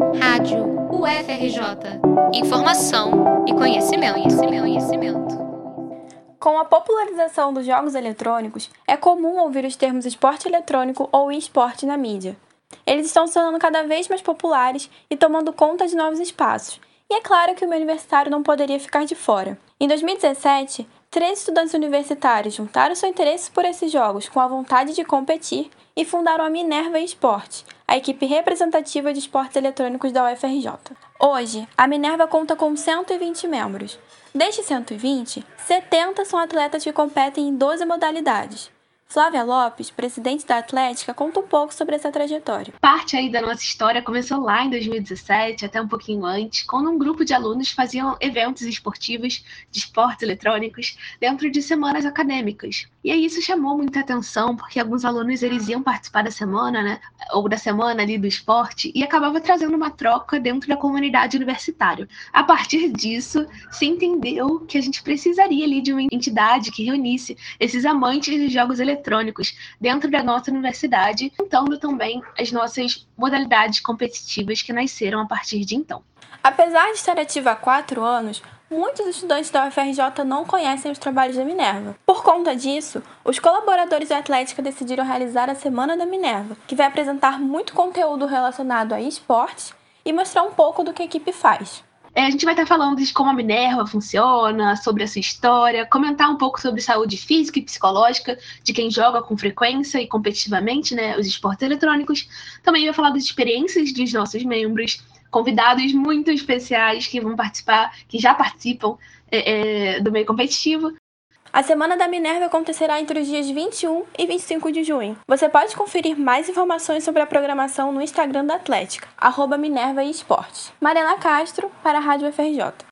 Rádio UFRJ. Informação e conhecimento, conhecimento, conhecimento. Com a popularização dos jogos eletrônicos, é comum ouvir os termos esporte eletrônico ou esporte na mídia. Eles estão se tornando cada vez mais populares e tomando conta de novos espaços. E é claro que o meu universitário não poderia ficar de fora. Em 2017, três estudantes universitários juntaram seu interesse por esses jogos com a vontade de competir e fundaram a Minerva Esporte, a equipe representativa de esportes eletrônicos da UFRJ. Hoje, a Minerva conta com 120 membros. Destes 120, 70 são atletas que competem em 12 modalidades. Flávia Lopes, presidente da Atlética, conta um pouco sobre essa trajetória. Parte aí da nossa história começou lá em 2017, até um pouquinho antes, quando um grupo de alunos faziam eventos esportivos de esportes eletrônicos dentro de semanas acadêmicas. E aí isso chamou muita atenção, porque alguns alunos eles iam participar da semana, né, ou da semana ali do esporte, e acabava trazendo uma troca dentro da comunidade universitária. A partir disso, se entendeu que a gente precisaria ali de uma entidade que reunisse esses amantes de jogos eletrônicos eletrônicos dentro da nossa universidade, juntando também as nossas modalidades competitivas que nasceram a partir de então. Apesar de estar ativa há quatro anos, muitos estudantes da UFRJ não conhecem os trabalhos da Minerva. Por conta disso, os colaboradores da Atlética decidiram realizar a Semana da Minerva, que vai apresentar muito conteúdo relacionado a esportes e mostrar um pouco do que a equipe faz. É, a gente vai estar falando de como a Minerva funciona, sobre a sua história, comentar um pouco sobre saúde física e psicológica de quem joga com frequência e competitivamente né, os esportes eletrônicos. Também vai falar das experiências dos nossos membros, convidados muito especiais que vão participar, que já participam é, é, do meio competitivo. A Semana da Minerva acontecerá entre os dias 21 e 25 de junho. Você pode conferir mais informações sobre a programação no Instagram da Atlética, arroba Minerva Esportes. Mariana Castro, para a Rádio FRJ.